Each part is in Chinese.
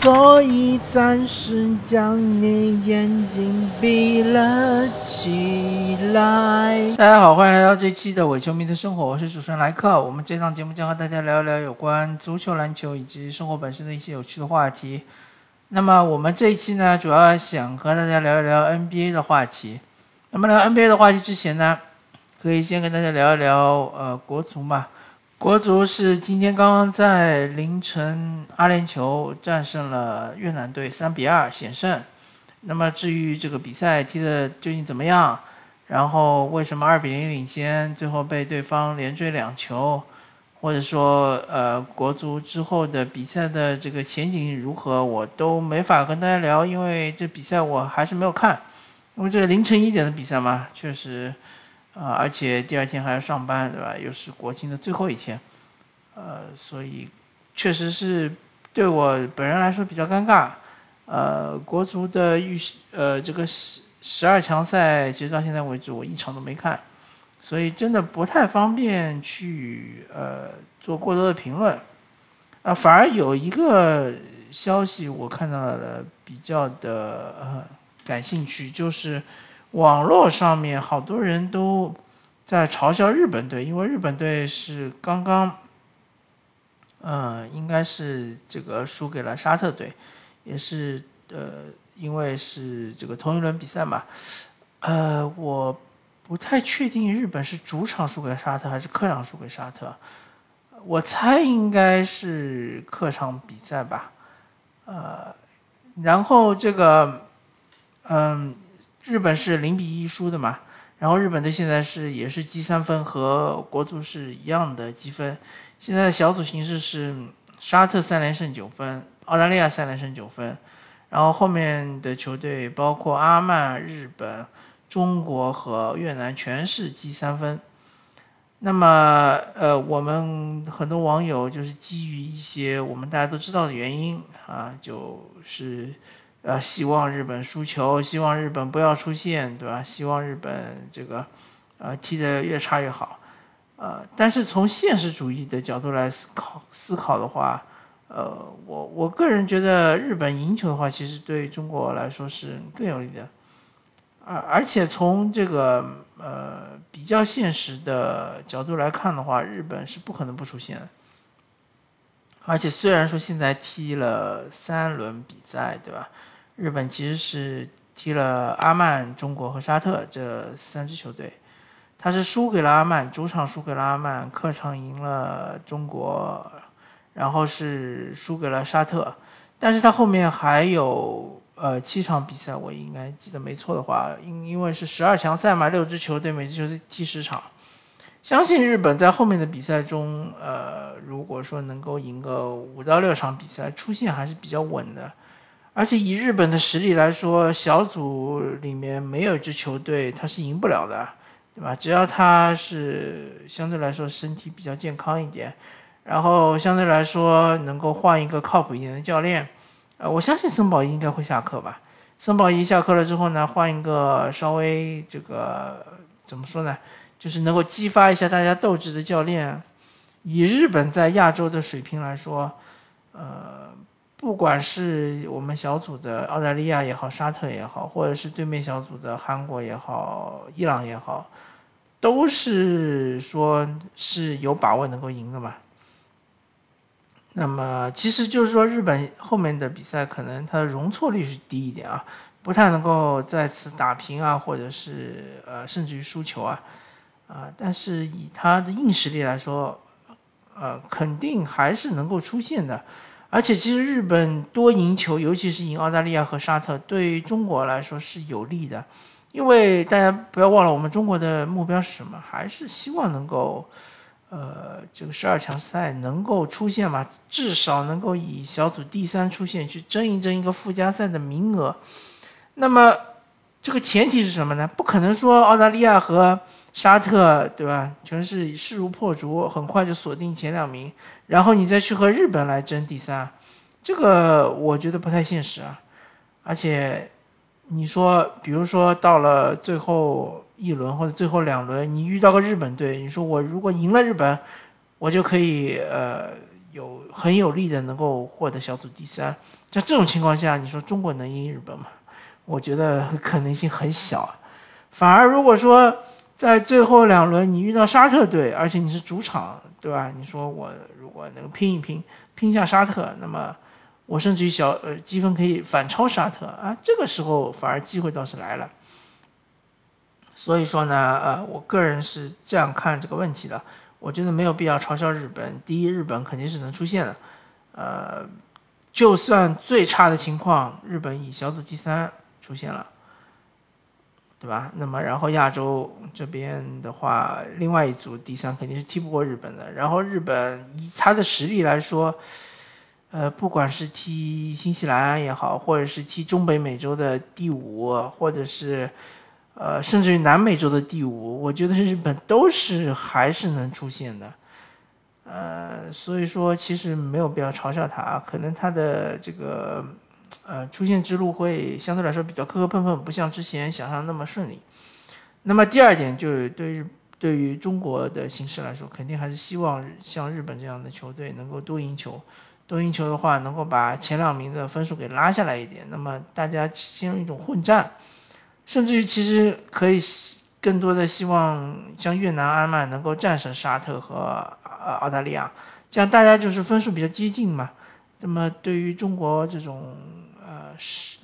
所以暂时将你眼睛闭了起来。大家好，欢迎来到这期的伪球迷的生活，我是主持人莱克。我们这档节目将和大家聊一聊有关足球、篮球以及生活本身的一些有趣的话题。那么我们这一期呢，主要想和大家聊一聊 NBA 的话题。那么聊 NBA 的话题之前呢，可以先跟大家聊一聊呃国足嘛。国足是今天刚刚在凌晨阿联酋战胜了越南队三比二险胜。那么至于这个比赛踢的究竟怎么样，然后为什么二比零领先，最后被对方连追两球，或者说呃国足之后的比赛的这个前景如何，我都没法跟大家聊，因为这比赛我还是没有看，因为这凌晨一点的比赛嘛，确实。啊，而且第二天还要上班，对吧？又是国庆的最后一天，呃，所以确实是对我本人来说比较尴尬。呃，国足的预呃这个十十二强赛，其实到现在为止我一场都没看，所以真的不太方便去呃做过多的评论。啊，反而有一个消息我看到了比较的呃感兴趣，就是。网络上面好多人都在嘲笑日本队，因为日本队是刚刚，嗯，应该是这个输给了沙特队，也是呃，因为是这个同一轮比赛嘛，呃，我不太确定日本是主场输给沙特还是客场输给沙特，我猜应该是客场比赛吧，呃，然后这个，嗯。日本是零比一输的嘛，然后日本队现在是也是积三分，和国足是一样的积分。现在的小组形势是沙特三连胜九分，澳大利亚三连胜九分，然后后面的球队包括阿曼、日本、中国和越南全是积三分。那么，呃，我们很多网友就是基于一些我们大家都知道的原因啊，就是。呃，希望日本输球，希望日本不要出现，对吧？希望日本这个，呃，踢得越差越好。呃，但是从现实主义的角度来思考思考的话，呃，我我个人觉得日本赢球的话，其实对中国来说是更有利的。而而且从这个呃比较现实的角度来看的话，日本是不可能不出现的。而且虽然说现在踢了三轮比赛，对吧？日本其实是踢了阿曼、中国和沙特这三支球队，他是输给了阿曼，主场输给了阿曼，客场赢了中国，然后是输给了沙特。但是他后面还有呃七场比赛，我应该记得没错的话，因因为是十二强赛嘛，六支球队每支球队踢十场。相信日本在后面的比赛中，呃，如果说能够赢个五到六场比赛，出线还是比较稳的。而且以日本的实力来说，小组里面没有一支球队他是赢不了的，对吧？只要他是相对来说身体比较健康一点，然后相对来说能够换一个靠谱一点的教练，呃，我相信森保一应该会下课吧。森保一下课了之后呢，换一个稍微这个怎么说呢？就是能够激发一下大家斗志的教练，以日本在亚洲的水平来说，呃，不管是我们小组的澳大利亚也好，沙特也好，或者是对面小组的韩国也好，伊朗也好，都是说是有把握能够赢的嘛。那么，其实就是说日本后面的比赛可能它的容错率是低一点啊，不太能够再次打平啊，或者是呃，甚至于输球啊。啊，但是以他的硬实力来说，呃，肯定还是能够出现的。而且，其实日本多赢球，尤其是赢澳大利亚和沙特，对中国来说是有利的。因为大家不要忘了，我们中国的目标是什么？还是希望能够，呃，这个十二强赛能够出现嘛？至少能够以小组第三出现，去争一争一个附加赛的名额。那么，这个前提是什么呢？不可能说澳大利亚和沙特对吧？全是势如破竹，很快就锁定前两名，然后你再去和日本来争第三，这个我觉得不太现实啊。而且你说，比如说到了最后一轮或者最后两轮，你遇到个日本队，你说我如果赢了日本，我就可以呃有很有利的能够获得小组第三。在这种情况下，你说中国能赢日本吗？我觉得可能性很小。反而如果说在最后两轮你遇到沙特队，而且你是主场，对吧？你说我如果能拼一拼，拼下沙特，那么我甚至于小呃积分可以反超沙特啊，这个时候反而机会倒是来了。所以说呢，呃，我个人是这样看这个问题的。我觉得没有必要嘲笑日本。第一，日本肯定是能出现的。呃，就算最差的情况，日本以小组第三出现了，对吧？那么然后亚洲这边的话，另外一组第三肯定是踢不过日本的。然后日本以他的实力来说，呃，不管是踢新西兰也好，或者是踢中北美洲的第五，或者是。呃，甚至于南美洲的第五，我觉得日本都是还是能出现的，呃，所以说其实没有必要嘲笑他，可能他的这个呃出现之路会相对来说比较磕磕碰碰，不像之前想象那么顺利。那么第二点就是对于对于中国的形势来说，肯定还是希望像日本这样的球队能够多赢球，多赢球的话能够把前两名的分数给拉下来一点，那么大家进入一种混战。甚至于，其实可以更多的希望像越南、阿曼能够战胜沙特和呃澳大利亚，这样大家就是分数比较接近嘛。那么对于中国这种呃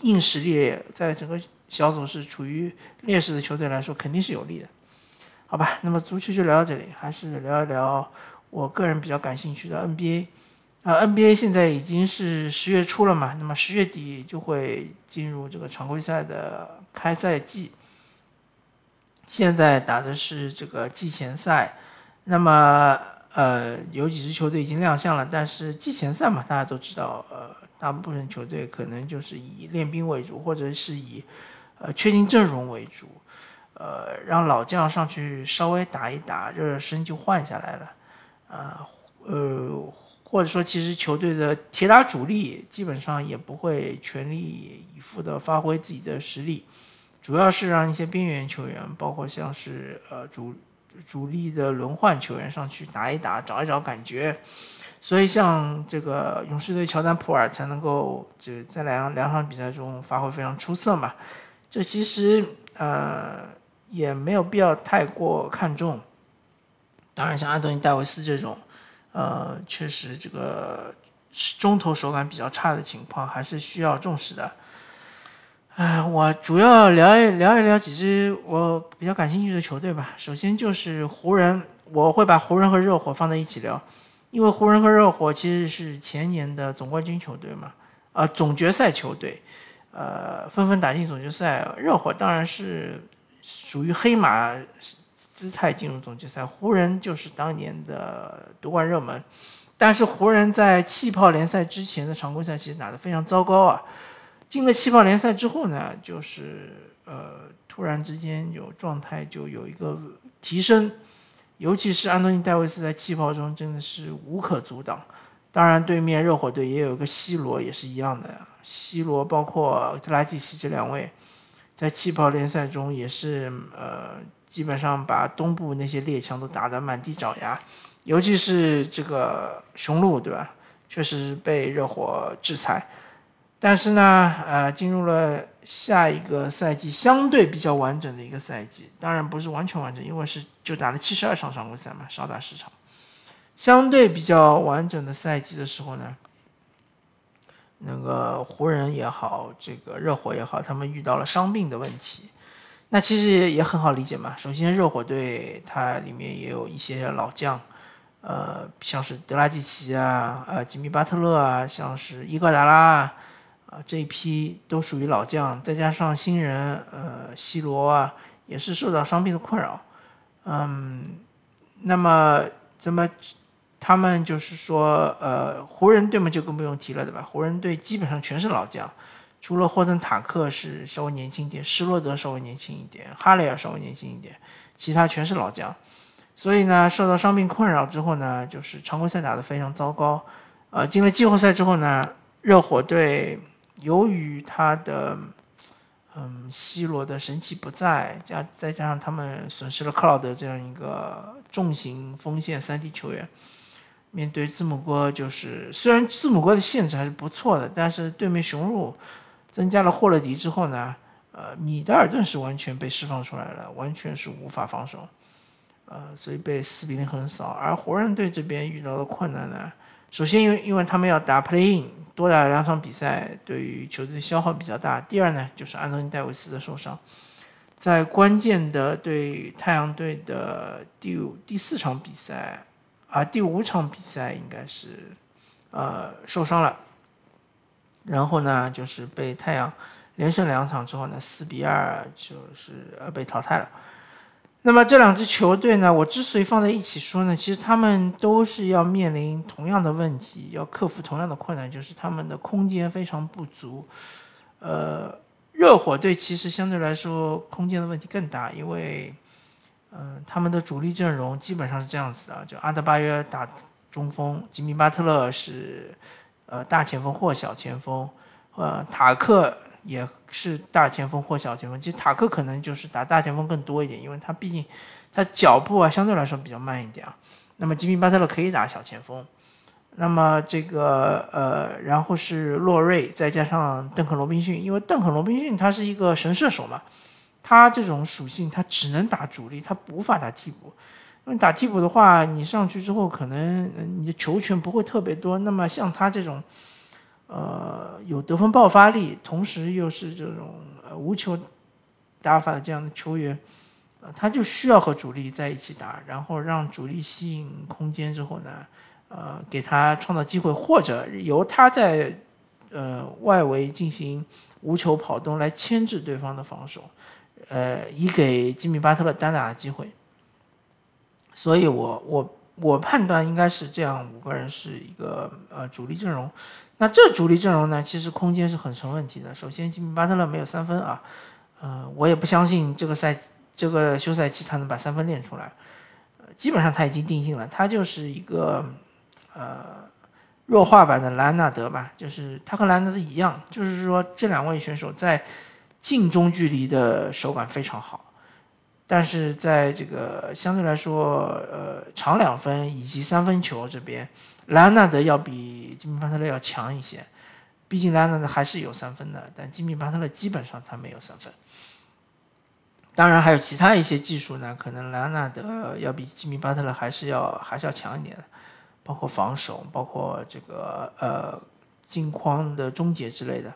硬实力在整个小组是处于劣势的球队来说，肯定是有利的，好吧？那么足球就聊到这里，还是聊一聊我个人比较感兴趣的 NBA。啊，NBA 现在已经是十月初了嘛，那么十月底就会进入这个常规赛的开赛季。现在打的是这个季前赛，那么呃，有几支球队已经亮相了，但是季前赛嘛，大家都知道，呃，大部分球队可能就是以练兵为主，或者是以呃确定阵容为主，呃，让老将上去稍微打一打，热热身就换下来了，啊，呃。或者说，其实球队的铁打主力基本上也不会全力以赴的发挥自己的实力，主要是让一些边缘球员，包括像是呃主主力的轮换球员上去打一打，找一找感觉。所以像这个勇士队乔丹普尔才能够就在两两场比赛中发挥非常出色嘛。这其实呃也没有必要太过看重。当然，像安东尼戴维斯这种。呃，确实，这个中投手感比较差的情况还是需要重视的。哎，我主要聊一聊一聊几支我比较感兴趣的球队吧。首先就是湖人，我会把湖人和热火放在一起聊，因为湖人和热火其实是前年的总冠军球队嘛，啊，总决赛球队，呃，纷纷打进总决赛。热火当然是属于黑马。姿态进入总决赛，湖人就是当年的夺冠热门，但是湖人，在气泡联赛之前的常规赛其实打得非常糟糕啊。进了气泡联赛之后呢，就是呃，突然之间有状态就有一个提升，尤其是安东尼戴维斯在气泡中真的是无可阻挡。当然，对面热火队也有一个 C 罗，也是一样的，C 罗包括特拉季奇这两位，在气泡联赛中也是呃。基本上把东部那些列强都打得满地找牙，尤其是这个雄鹿，对吧？确实被热火制裁。但是呢，呃，进入了下一个赛季，相对比较完整的一个赛季，当然不是完全完整，因为是就打了七十二场常规赛嘛，少打十场。相对比较完整的赛季的时候呢，那个湖人也好，这个热火也好，他们遇到了伤病的问题。那其实也很好理解嘛。首先，热火队它里面也有一些老将，呃，像是德拉季奇啊，呃，吉米巴特勒啊，像是伊戈达拉啊这一批都属于老将。再加上新人，呃，西罗啊，也是受到伤病的困扰。嗯，那么怎么他们就是说，呃，湖人队嘛就更不用提了，对吧？湖人队基本上全是老将。除了霍顿塔克是稍微年轻一点，施罗德稍微年轻一点，哈雷尔稍微年轻一点，其他全是老将。所以呢，受到伤病困扰之后呢，就是常规赛打得非常糟糕。呃，进了季后赛之后呢，热火队由于他的嗯，C 罗的神奇不在，加再加上他们损失了克劳德这样一个重型锋线三 D 球员，面对字母哥，就是虽然字母哥的限制还是不错的，但是对面雄鹿增加了霍勒迪之后呢，呃，米德尔顿是完全被释放出来了，完全是无法防守，呃，所以被四比零横扫。而湖人队这边遇到的困难呢，首先因为因为他们要打 playing，多打两场比赛，对于球队消耗比较大。第二呢，就是安东尼戴维斯的受伤，在关键的对太阳队的第五第四场比赛。啊，第五场比赛应该是，呃，受伤了，然后呢，就是被太阳连胜两场之后呢，四比二就是呃被淘汰了。那么这两支球队呢，我之所以放在一起说呢，其实他们都是要面临同样的问题，要克服同样的困难，就是他们的空间非常不足。呃，热火队其实相对来说空间的问题更大，因为。嗯，他们的主力阵容基本上是这样子的：就阿德巴约打中锋，吉米巴特勒是呃大前锋或小前锋，呃塔克也是大前锋或小前锋。其实塔克可能就是打大前锋更多一点，因为他毕竟他脚步啊相对来说比较慢一点啊。那么吉米巴特勒可以打小前锋，那么这个呃然后是洛瑞再加上邓肯罗宾逊，因为邓肯罗宾逊他是一个神射手嘛。他这种属性，他只能打主力，他无法打替补。因为打替补的话，你上去之后，可能你的球权不会特别多。那么像他这种，呃，有得分爆发力，同时又是这种呃无球打法的这样的球员，呃，他就需要和主力在一起打，然后让主力吸引空间之后呢，呃，给他创造机会，或者由他在呃外围进行无球跑动来牵制对方的防守。呃，以给吉米巴特勒单打的机会，所以我我我判断应该是这样，五个人是一个呃主力阵容。那这主力阵容呢，其实空间是很成问题的。首先，吉米巴特勒没有三分啊，呃，我也不相信这个赛这个休赛期他能把三分练出来。基本上他已经定性了，他就是一个呃弱化版的兰纳德吧，就是他和兰纳德一样，就是说这两位选手在。近中距离的手感非常好，但是在这个相对来说，呃，长两分以及三分球这边，莱昂纳德要比吉米巴特勒要强一些。毕竟莱昂纳德还是有三分的，但吉米巴特勒基本上他没有三分。当然还有其他一些技术呢，可能莱昂纳德要比吉米巴特勒还是要还是要强一点的，包括防守，包括这个呃镜框的终结之类的，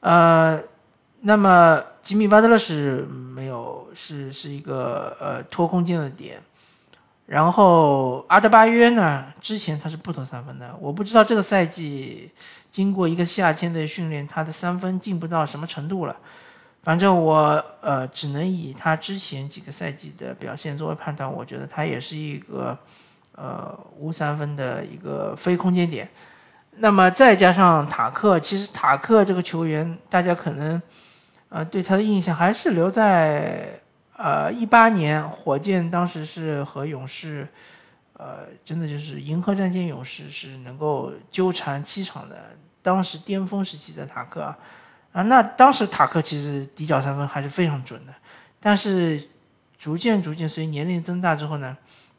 呃。那么吉米巴特勒是没有，是是一个呃拖空间的点，然后阿德巴约呢，之前他是不投三分的，我不知道这个赛季经过一个夏天的训练，他的三分进步到什么程度了。反正我呃只能以他之前几个赛季的表现作为判断，我觉得他也是一个呃无三分的一个非空间点。那么再加上塔克，其实塔克这个球员，大家可能。呃，对他的印象还是留在呃一八年火箭当时是和勇士，呃，真的就是银河战舰勇士是能够纠缠七场的，当时巅峰时期的塔克啊，啊，那当时塔克其实底角三分还是非常准的，但是逐渐逐渐随年龄增大之后呢，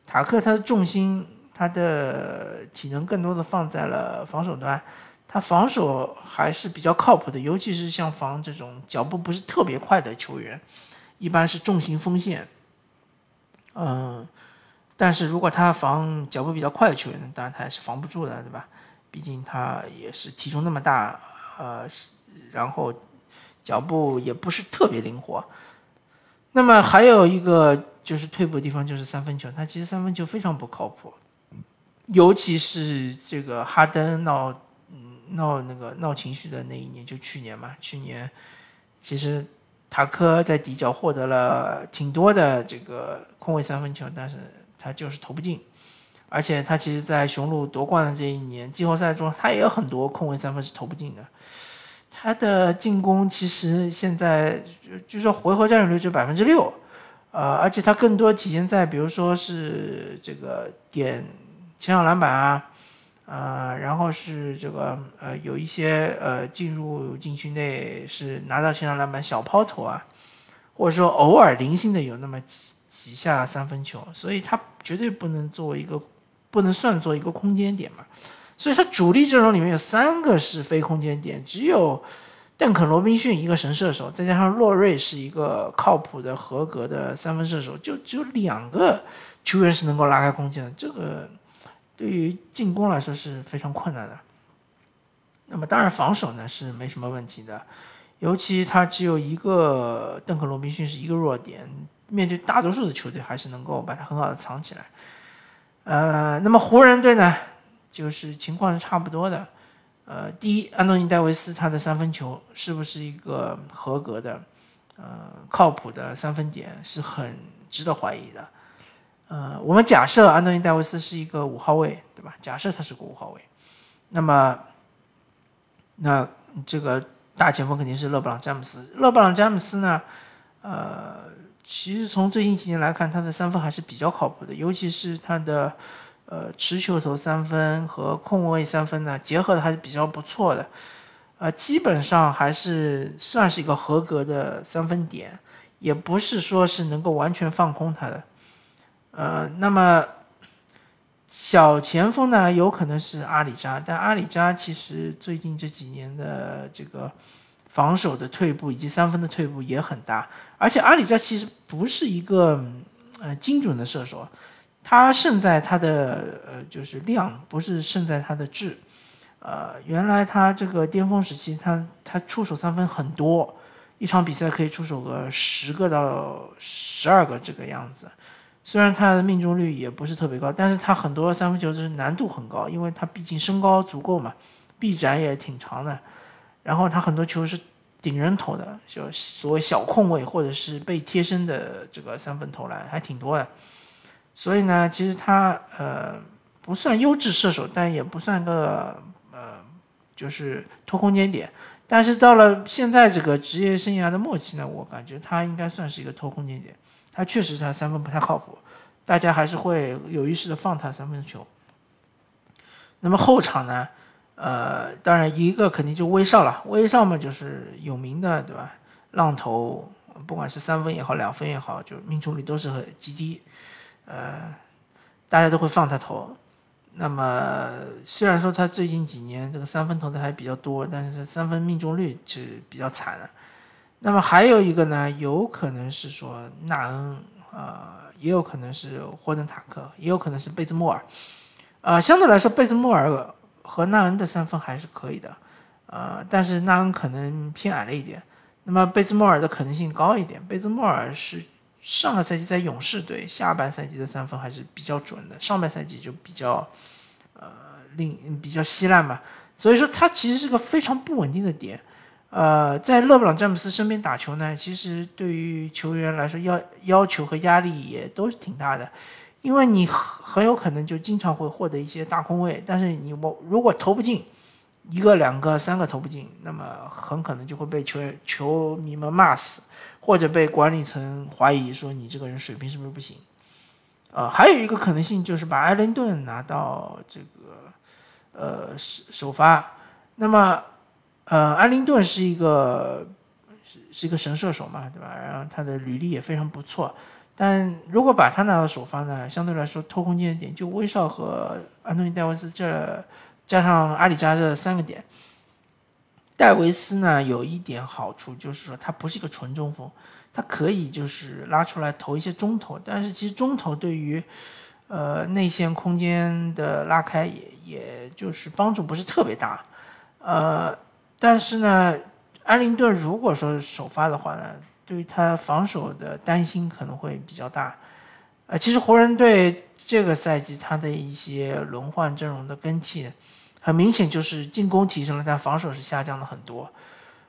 塔克他的重心他的体能更多的放在了防守端。他防守还是比较靠谱的，尤其是像防这种脚步不是特别快的球员，一般是重型锋线。嗯，但是如果他防脚步比较快的球员，当然他也是防不住的，对吧？毕竟他也是体重那么大，呃，然后脚步也不是特别灵活。那么还有一个就是退步的地方，就是三分球，他其实三分球非常不靠谱，尤其是这个哈登闹。闹那个闹情绪的那一年就去年嘛，去年其实塔克在底角获得了挺多的这个空位三分球，但是他就是投不进，而且他其实，在雄鹿夺冠的这一年季后赛中，他也有很多空位三分是投不进的。他的进攻其实现在就说回合占有率就百分之六，呃，而且他更多体现在比如说是这个点前场篮板啊。呃，然后是这个呃，有一些呃进入禁区内是拿到前场篮板小抛投啊，或者说偶尔零星的有那么几几下三分球，所以他绝对不能作为一个不能算作一个空间点嘛。所以他主力阵容里面有三个是非空间点，只有邓肯·罗宾逊一个神射手，再加上洛瑞是一个靠谱的、合格的三分射手，就只有两个球员是能够拉开空间的。这个对于进攻来说是非常困难的。那么当然防守呢是没什么问题的，尤其他只有一个邓肯·罗宾逊是一个弱点，面对大多数的球队还是能够把它很好的藏起来。呃，那么湖人队呢，就是情况是差不多的。呃，第一，安东尼·戴维斯他的三分球是不是一个合格的、呃靠谱的三分点，是很值得怀疑的。呃，我们假设安东尼·戴维斯是一个五号位，对吧？假设他是个五号位，那么。那这个大前锋肯定是勒布朗詹姆斯。勒布朗詹姆斯呢，呃，其实从最近几年来看，他的三分还是比较靠谱的，尤其是他的呃持球投三分和控卫三分呢，结合的还是比较不错的。呃，基本上还是算是一个合格的三分点，也不是说是能够完全放空他的。呃，那么。小前锋呢，有可能是阿里扎，但阿里扎其实最近这几年的这个防守的退步以及三分的退步也很大，而且阿里扎其实不是一个呃精准的射手，他胜在他的呃就是量，不是胜在他的质。呃，原来他这个巅峰时期，他他出手三分很多，一场比赛可以出手个十个到十二个这个样子。虽然他的命中率也不是特别高，但是他很多三分球就是难度很高，因为他毕竟身高足够嘛，臂展也挺长的，然后他很多球是顶人投的，就所谓小空位或者是被贴身的这个三分投篮还挺多的，所以呢，其实他呃不算优质射手，但也不算个呃就是拖空间点，但是到了现在这个职业生涯的末期呢，我感觉他应该算是一个拖空间点。他确实他三分不太靠谱，大家还是会有意识的放他三分球。那么后场呢？呃，当然一个肯定就威少了，威少嘛就是有名的对吧？浪头，不管是三分也好，两分也好，就命中率都是很极低，呃，大家都会放他投。那么虽然说他最近几年这个三分投的还比较多，但是三分命中率是比较惨的。那么还有一个呢，有可能是说纳恩，呃，也有可能是霍顿塔克，也有可能是贝兹莫尔，呃，相对来说贝兹莫尔和纳恩的三分还是可以的，呃，但是纳恩可能偏矮了一点，那么贝兹莫尔的可能性高一点。贝兹莫尔是上个赛季在勇士队，下半赛季的三分还是比较准的，上半赛季就比较，呃，令比较稀烂嘛，所以说他其实是个非常不稳定的点。呃，在勒布朗詹姆斯身边打球呢，其实对于球员来说要要求和压力也都是挺大的，因为你很有可能就经常会获得一些大空位，但是你我如果投不进一个、两个、三个投不进，那么很可能就会被球员球迷们骂死，或者被管理层怀疑说你这个人水平是不是不行。呃，还有一个可能性就是把艾伦顿拿到这个呃首首发，那么。呃，安灵顿是一个是是一个神射手嘛，对吧？然后他的履历也非常不错。但如果把他拿到首发呢，相对来说偷空间点就威少和安东尼戴维斯这加上阿里扎这三个点。戴维斯呢有一点好处就是说他不是一个纯中锋，他可以就是拉出来投一些中投，但是其实中投对于呃内线空间的拉开也也就是帮助不是特别大，呃。但是呢，安灵顿如果说首发的话呢，对于他防守的担心可能会比较大。呃，其实湖人队这个赛季他的一些轮换阵容的更替，很明显就是进攻提升了，但防守是下降了很多。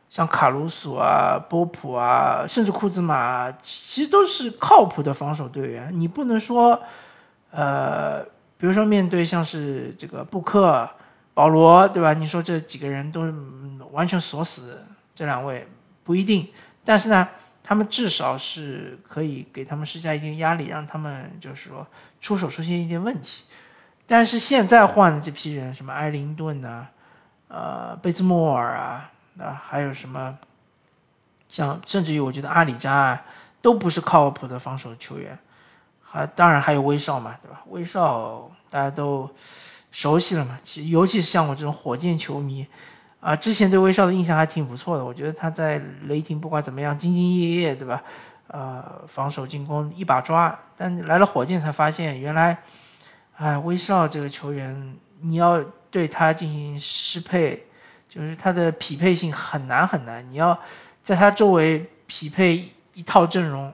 像卡鲁索啊、波普啊，甚至库兹马，其实都是靠谱的防守队员。你不能说，呃，比如说面对像是这个布克。保罗，对吧？你说这几个人都完全锁死，这两位不一定，但是呢，他们至少是可以给他们施加一定压力，让他们就是说出手出现一点问题。但是现在换的这批人，什么埃灵顿呐，呃，贝兹莫尔啊，啊，还有什么，像甚至于我觉得阿里扎啊，都不是靠谱的防守球员。还当然还有威少嘛，对吧？威少大家都熟悉了嘛，尤其是像我这种火箭球迷啊，之前对威少的印象还挺不错的。我觉得他在雷霆不管怎么样兢兢业业，对吧？呃，防守进攻一把抓，但来了火箭才发现，原来，哎，威少这个球员，你要对他进行适配，就是他的匹配性很难很难。你要在他周围匹配一套阵容，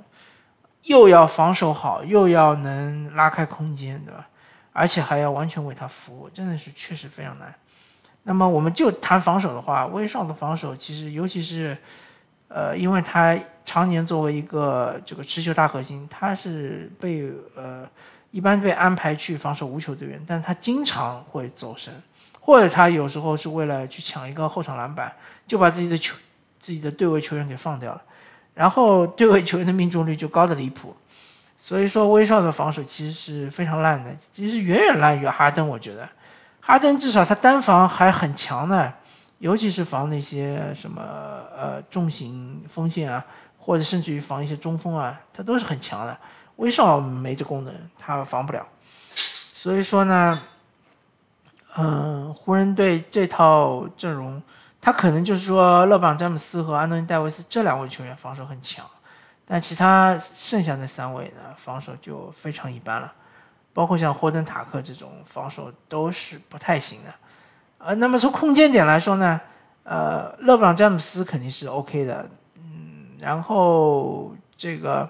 又要防守好，又要能拉开空间，对吧？而且还要完全为他服务，真的是确实非常难。那么我们就谈防守的话，威少的防守其实，尤其是，呃，因为他。常年作为一个这个持球大核心，他是被呃一般被安排去防守无球队员，但他经常会走神，或者他有时候是为了去抢一个后场篮板，就把自己的球自己的对位球员给放掉了，然后对位球员的命中率就高的离谱，所以说威少的防守其实是非常烂的，其实远远烂于哈登，我觉得哈登至少他单防还很强的，尤其是防那些什么呃重型锋线啊。或者甚至于防一些中锋啊，他都是很强的。威少没这功能，他防不了。所以说呢，嗯，湖人队这套阵容，他可能就是说勒布朗詹姆斯和安东尼戴维斯这两位球员防守很强，但其他剩下那三位呢，防守就非常一般了。包括像霍登塔克这种防守都是不太行的。呃，那么从空间点来说呢，呃，勒布朗詹姆斯肯定是 OK 的。嗯然后这个，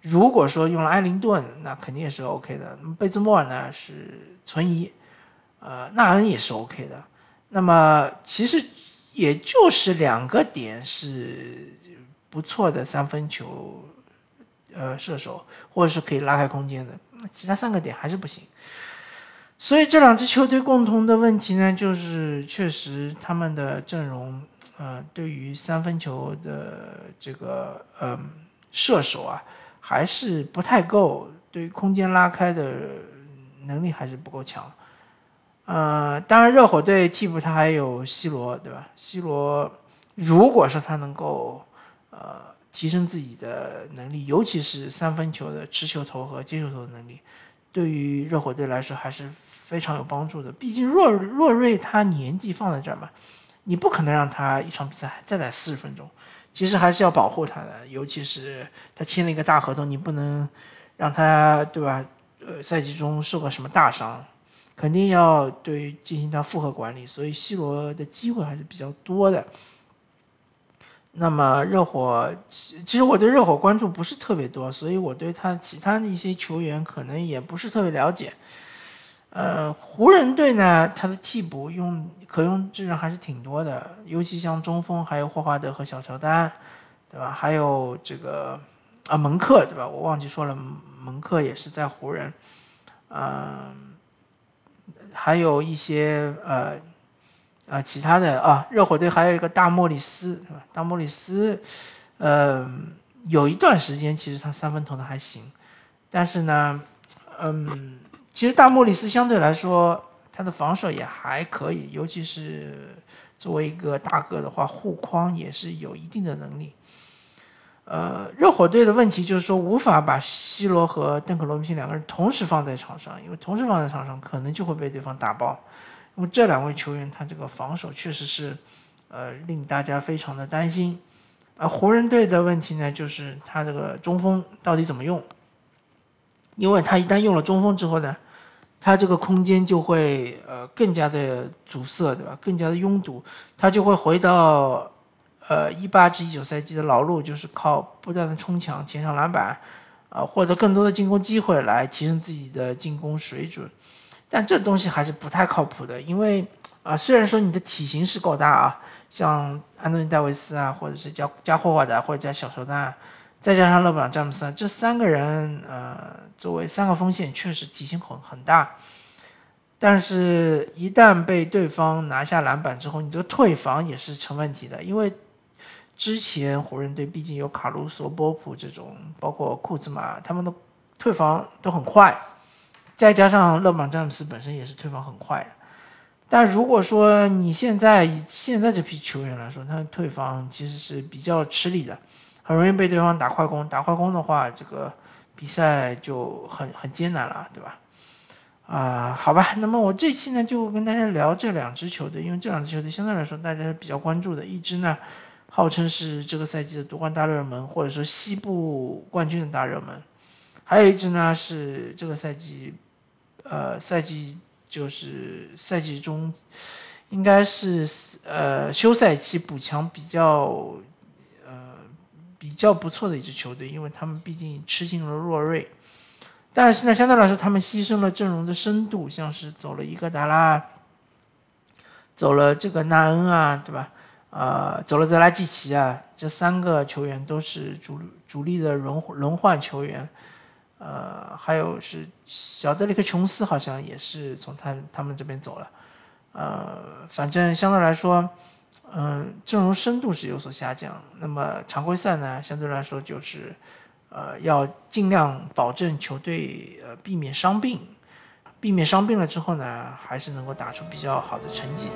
如果说用了埃灵顿，那肯定也是 OK 的。那么贝兹莫尔呢是存疑，呃，纳恩也是 OK 的。那么其实也就是两个点是不错的三分球，呃，射手或者是可以拉开空间的。其他三个点还是不行。所以这两支球队共同的问题呢，就是确实他们的阵容。呃，对于三分球的这个呃射手啊，还是不太够，对于空间拉开的能力还是不够强。呃，当然热火队替补他还有 C 罗，对吧？C 罗如果说他能够呃提升自己的能力，尤其是三分球的持球投和接球投的能力，对于热火队来说还是非常有帮助的。毕竟若若瑞他年纪放在这儿嘛。你不可能让他一场比赛再打四十分钟，其实还是要保护他的，尤其是他签了一个大合同，你不能让他对吧？呃，赛季中受个什么大伤，肯定要对进行他复合管理，所以 C 罗的机会还是比较多的。那么热火，其实我对热火关注不是特别多，所以我对他其他的一些球员可能也不是特别了解。呃，湖人队呢，他的替补用可用之人还是挺多的，尤其像中锋，还有霍华德和小乔丹，对吧？还有这个啊蒙克，对吧？我忘记说了，蒙克也是在湖人，嗯，还有一些呃啊其他的啊，热火队还有一个大莫里斯，是吧？大莫里斯，呃，有一段时间其实他三分投的还行，但是呢，嗯。其实大莫里斯相对来说，他的防守也还可以，尤其是作为一个大个的话，护框也是有一定的能力。呃，热火队的问题就是说，无法把西罗和邓肯罗宾逊两个人同时放在场上，因为同时放在场上，可能就会被对方打爆。那么这两位球员，他这个防守确实是，呃，令大家非常的担心。而湖人队的问题呢，就是他这个中锋到底怎么用？因为他一旦用了中锋之后呢，他这个空间就会呃更加的阻塞，对吧？更加的拥堵，他就会回到呃一八至一九赛季的老路，就是靠不断的冲抢、前上篮板，啊，获得更多的进攻机会来提升自己的进攻水准。但这东西还是不太靠谱的，因为啊，虽然说你的体型是够大啊，像安东尼戴维斯啊，或者是加加霍华德或者加小乔丹。再加上勒布朗詹姆斯，这三个人，呃，作为三个锋线，确实体型很很大。但是，一旦被对方拿下篮板之后，你这个退防也是成问题的。因为之前湖人队毕竟有卡鲁索、波普这种，包括库兹马，他们的退防都很快。再加上勒布朗詹姆斯本身也是退防很快的。但如果说你现在以现在这批球员来说，他退防其实是比较吃力的。很容易被对方打快攻，打快攻的话，这个比赛就很很艰难了，对吧？啊，好吧，那么我这期呢就跟大家聊这两支球队，因为这两支球队相对来说大家是比较关注的，一支呢号称是这个赛季的夺冠大热门，或者说西部冠军的大热门，还有一支呢是这个赛季，呃，赛季就是赛季中应该是呃休赛期补强比较呃比较不错的一支球队，因为他们毕竟吃进了洛瑞。但是呢，相对来说，他们牺牲了阵容的深度，像是走了伊戈达拉，走了这个纳恩啊，对吧？呃，走了德拉季奇啊，这三个球员都是主主力的轮轮换球员。呃，还有是小德里克琼斯，好像也是从他他们这边走了。呃，反正相对来说，嗯，阵容深度是有所下降。那么常规赛呢，相对来说就是。呃，要尽量保证球队呃避免伤病，避免伤病了之后呢，还是能够打出比较好的成绩。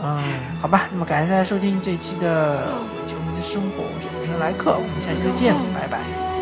嗯，好吧，那么感谢大家收听这一期的球迷的生活，我是主持人莱克，我们下期再见，拜拜。